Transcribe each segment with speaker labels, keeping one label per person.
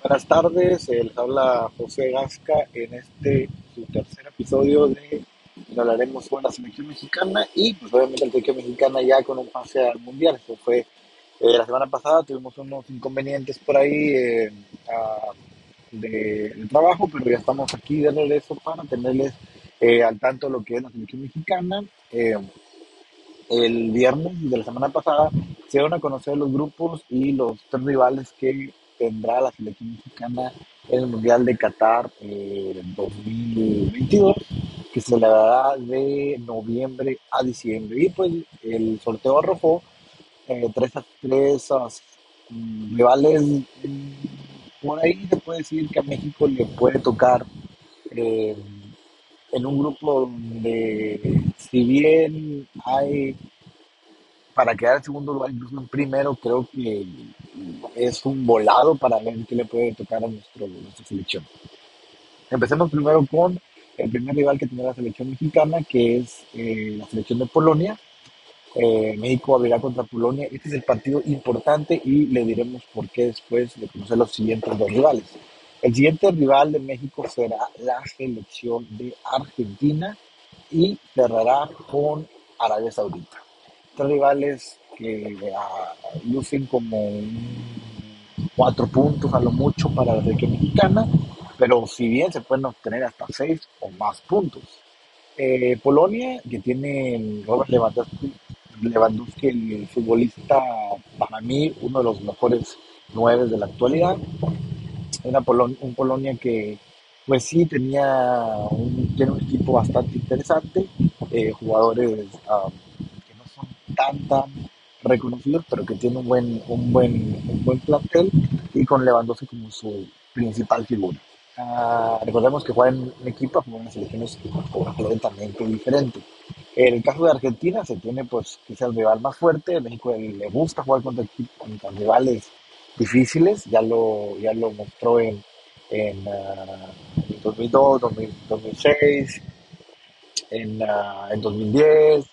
Speaker 1: Buenas tardes, eh, les habla José Gasca en este su tercer episodio de hablaremos sobre la selección mexicana y pues obviamente la selección mexicana ya con un pase al mundial. Eso fue eh, la semana pasada, tuvimos unos inconvenientes por ahí eh, de, de trabajo, pero ya estamos aquí de regreso para tenerles eh, al tanto lo que es la selección mexicana. El viernes de la semana pasada se dieron a conocer los grupos y los tres rivales que tendrá la selección mexicana en el Mundial de Qatar eh, 2022, que se celebrará de noviembre a diciembre. Y pues el sorteo arrojó eh, tres, tres mm, rivales. mm, Por ahí se puede decir que a México le puede tocar eh, en un grupo donde, si bien hay para quedar en segundo lugar, incluso en primero, creo que es un volado para ver qué le puede tocar a nuestro, nuestra selección. Empecemos primero con el primer rival que tendrá la selección mexicana, que es eh, la selección de Polonia. Eh, México abrirá contra Polonia. Este es el partido importante y le diremos por qué después de conocer los siguientes dos rivales. El siguiente rival de México será la selección de Argentina y cerrará con Arabia Saudita tres rivales que ah, lucen como cuatro puntos a lo mucho para la selección mexicana, pero si bien se pueden obtener hasta seis o más puntos. Eh, Polonia, que tiene Robert Lewandowski, Lewandowski, el futbolista para mí uno de los mejores nueve de la actualidad, un Polonia que pues sí tenía un, tiene un equipo bastante interesante, eh, jugadores ah, que no son tan tan reconocidos, pero que tienen un buen, un buen, un buen plantel y con Lewandowski como su principal figura. Ah, recordemos que juega en equipo, juega en selecciones completamente diferentes. En el caso de Argentina se tiene pues que es el rival más fuerte, México le gusta jugar contra, contra rivales difíciles, ya lo, ya lo mostró en, en, en 2002, 2000, 2006, en, en 2010,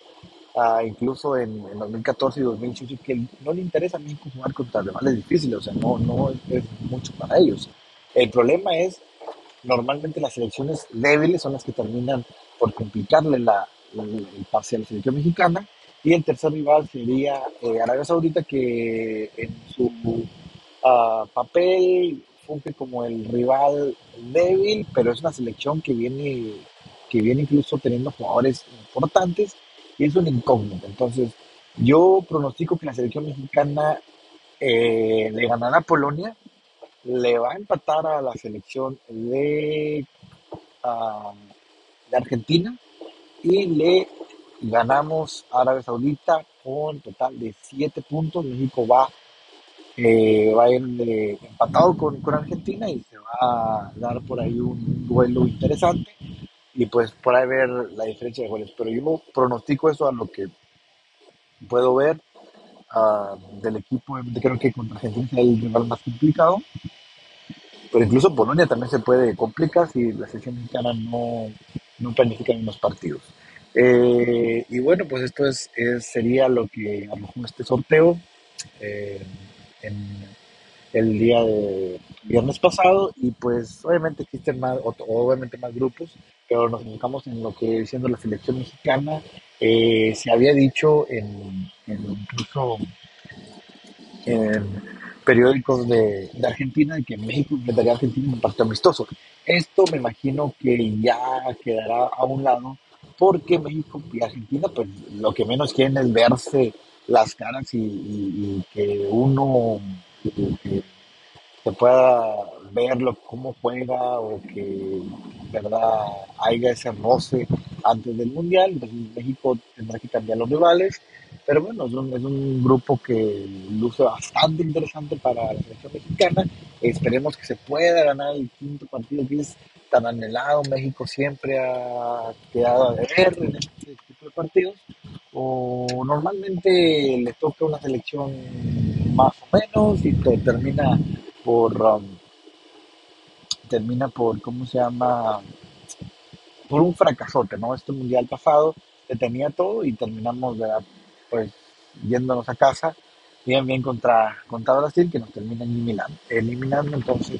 Speaker 1: ah, incluso en, en 2014 y 2018, que no le interesa a México jugar contra rivales difíciles, o sea, no, no es, es mucho para ellos. El problema es, normalmente las selecciones débiles son las que terminan por complicarle la, la- el pase a la selección mexicana, y el tercer rival sería eh, Arabia Saudita, que en su ah, papel funge como el rival débil, pero es una selección que viene, que viene incluso teniendo jugadores importantes y es un incógnito. Entonces, yo pronostico que la selección mexicana eh, le ganará a Polonia, le va a empatar a la selección de, ah, de Argentina y le ganamos a Arabia Saudita con total de 7 puntos. México va eh, va a ir eh, empatado con, con Argentina y se va a dar por ahí un duelo interesante y pues por ahí ver la diferencia de goles. Pero yo pronostico eso a lo que puedo ver ah, del equipo. Creo que contra Argentina es el rival más complicado, pero incluso Polonia también se puede complicar si la selección mexicana no, no planifica bien los partidos. Eh, y bueno, pues esto es, es- sería lo que arrojó este sorteo eh, en, el día de viernes pasado y pues obviamente existen más, obviamente más grupos, pero nos enfocamos en lo que siendo la selección mexicana. Eh, se había dicho en, en incluso en periódicos de, de Argentina de que México enfrentaría a Argentina en un partido amistoso. Esto me imagino que ya quedará a un lado porque México y Argentina pues lo que menos quieren es verse las caras y, que uno se pueda verlo cómo juega o que verdad haya ese roce antes del mundial. Entonces México tendrá que cambiar los rivales. Pero bueno, es un, es un grupo que luce bastante interesante para la selección mexicana. Esperemos que se pueda ganar el quinto partido que es tan anhelado. México siempre ha quedado a deber en este tipo de partidos. O normalmente le toca una selección más o menos y te termina por um, termina por cómo se llama por un fracasote no este mundial pasado se tenía todo y terminamos ¿verdad? pues yéndonos a casa bien, bien contra, contra Brasil, que nos termina eliminando. eliminando. Entonces,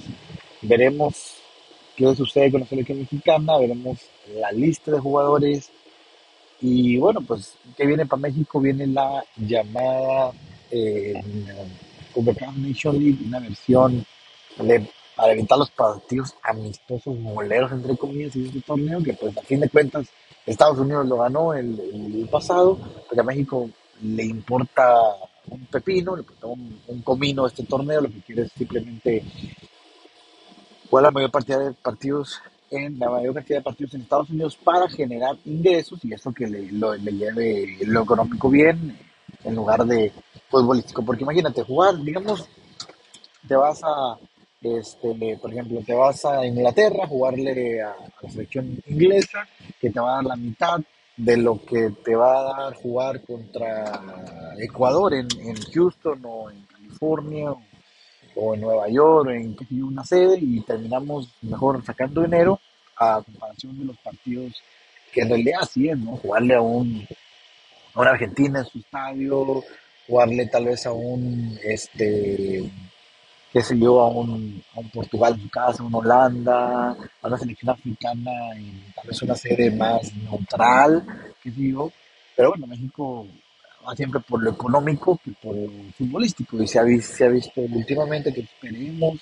Speaker 1: veremos qué sucede con la selección mexicana, veremos la lista de jugadores. Y bueno, pues, ¿qué viene para México? Viene la llamada eh, Nation League, una versión de, para evitar los partidos amistosos moleros, entre comillas, y este torneo, que pues a fin de cuentas Estados Unidos lo ganó el, el pasado, porque a México le importa un pepino, le importa un, un comino este torneo, lo que quiere es simplemente jugar la mayor cantidad de partidos en la mayor cantidad de partidos en Estados Unidos para generar ingresos y eso que le, lo, le lleve lo económico bien en lugar de futbolístico. Porque imagínate, jugar, digamos, te vas a, este, por ejemplo, te vas a Inglaterra, jugarle a, la selección inglesa, que te va a dar la mitad de lo que te va a dar jugar contra Ecuador en, en Houston o en California o, en Nueva York, en yo, una sede, y terminamos mejor sacando dinero a comparación de los partidos que en realidad así es, ¿no? Jugarle a un a Argentina en su estadio, jugarle tal vez a un este qué sé yo, a un, a un Portugal en casa, a un Holanda, a una selección africana en tal vez una sede más neutral, qué sé yo. Pero bueno, México va siempre por lo económico que por lo futbolístico y se ha, vis- se ha visto últimamente que esperemos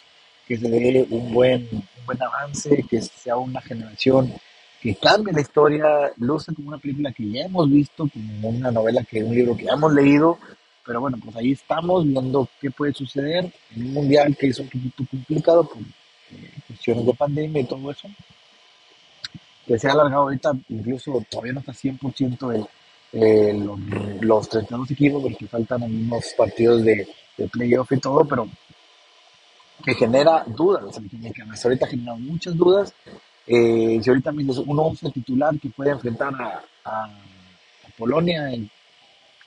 Speaker 1: que se dé un buen, un buen avance, que sea una generación que cambie la historia, luce como una película que ya hemos visto, como una novela que un libro que ya hemos leído, pero bueno, pues ahí estamos viendo qué puede suceder en un mundial que es un poquito complicado por eh, cuestiones de pandemia y todo eso, que se ha alargado ahorita, incluso todavía no está 100% el, eh, los, los 32 equipos, porque faltan algunos partidos de, de playoff y todo, pero que genera dudas la selección mexicana. Hasta ahorita ha generado muchas dudas. Eh, si ahorita mismo es un 11 titular que puede enfrentar a, a- a Polonia en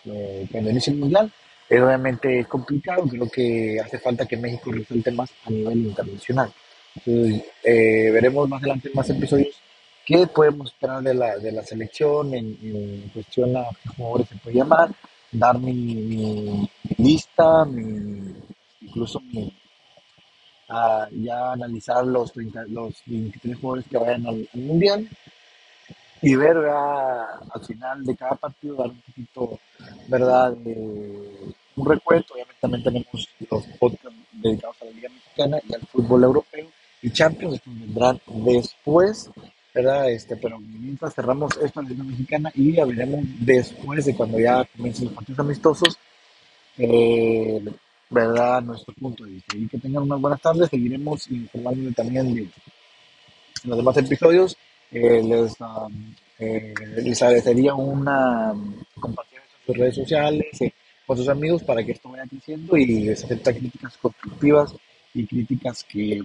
Speaker 1: eh, cuando inicie el mundial. Eh, obviamente es complicado, creo que hace falta que México resalte más a nivel internacional. Entonces, eh, veremos más adelante más episodios qué podemos esperar de la, de la selección en, en cuestión a qué jugadores se puede llamar, dar mi- mi lista, mi, incluso mi, a ya analizar los, 30 los 23 jugadores que vayan al, al mundial y ver ¿verdad? al final de cada partido, dar un poquito, ¿verdad? de un recuento. Obviamente también tenemos los podcasts dedicados a la Liga Mexicana y al fútbol europeo y Champions, estos vendrán después, ¿verdad? Este, pero mientras cerramos esto en la Liga Mexicana y ya veremos después de cuando ya comiencen los partidos amistosos, eh, ¿verdad? Nuestro punto de vista. Y que tengan unas buenas tardes, seguiremos informándole también de los demás episodios. Eh, les, um, eh, les agradecería una compartir esto en sus redes sociales, eh, con sus amigos para que esto vaya creciendo y acepta críticas constructivas y críticas que,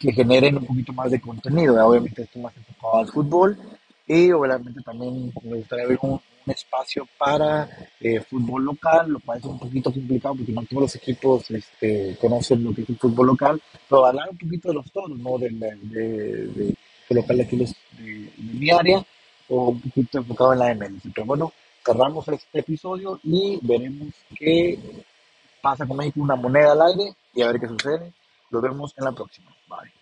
Speaker 1: que generen un poquito más de contenido. Obviamente esto más enfocado al fútbol y obviamente también me gustaría ver un, espacio para eh, fútbol local, lo cual es un poquito complicado porque no todos los equipos este, conocen lo que es el fútbol local, pero hablar un poquito de los toros, ¿no? De, de aquí los- de, de mi área o un poquito enfocado en la MLS. Pero bueno, cerramos este episodio y veremos qué pasa con México, una moneda al aire y a ver qué sucede. Nos vemos en la próxima. Bye.